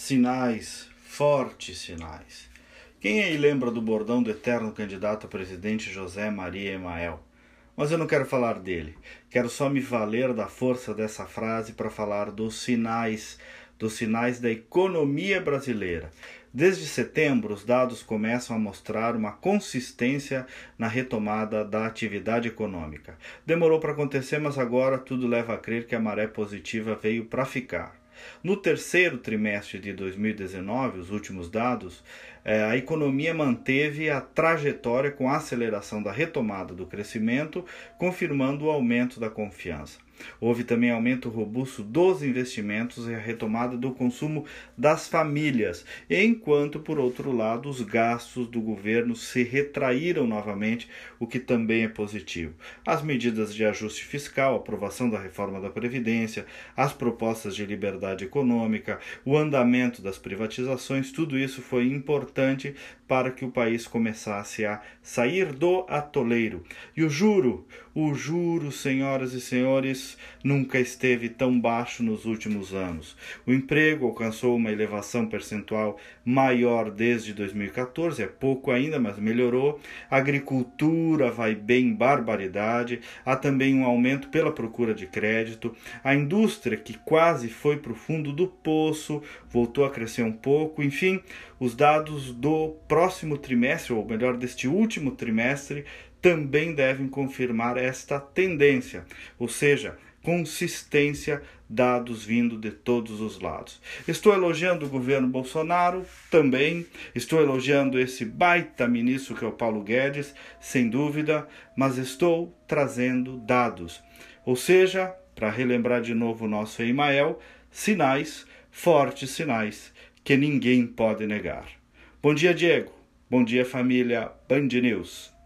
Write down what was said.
Sinais, fortes sinais. Quem aí lembra do bordão do eterno candidato a presidente José Maria Emael? Mas eu não quero falar dele. Quero só me valer da força dessa frase para falar dos sinais, dos sinais da economia brasileira. Desde setembro, os dados começam a mostrar uma consistência na retomada da atividade econômica. Demorou para acontecer, mas agora tudo leva a crer que a maré positiva veio para ficar. No terceiro trimestre de 2019, os últimos dados, é, a economia manteve a trajetória com a aceleração da retomada do crescimento, confirmando o aumento da confiança. Houve também aumento robusto dos investimentos e a retomada do consumo das famílias, enquanto, por outro lado, os gastos do governo se retraíram novamente, o que também é positivo. As medidas de ajuste fiscal, aprovação da reforma da Previdência, as propostas de liberdade econômica, o andamento das privatizações, tudo isso foi importante para que o país começasse a sair do atoleiro. E o juro, o juro, senhoras e senhores, nunca esteve tão baixo nos últimos anos. O emprego alcançou uma elevação percentual maior desde 2014, é pouco ainda, mas melhorou. A agricultura vai bem barbaridade. Há também um aumento pela procura de crédito. A indústria, que quase foi para o fundo do poço, voltou a crescer um pouco. Enfim, os dados do próximo trimestre, ou melhor, deste último trimestre, também devem confirmar esta tendência, ou seja, consistência, dados vindo de todos os lados. Estou elogiando o governo Bolsonaro também, estou elogiando esse baita ministro que é o Paulo Guedes, sem dúvida, mas estou trazendo dados. Ou seja, para relembrar de novo o nosso Emael, sinais, fortes sinais que ninguém pode negar. Bom dia, Diego. Bom dia, família Band News.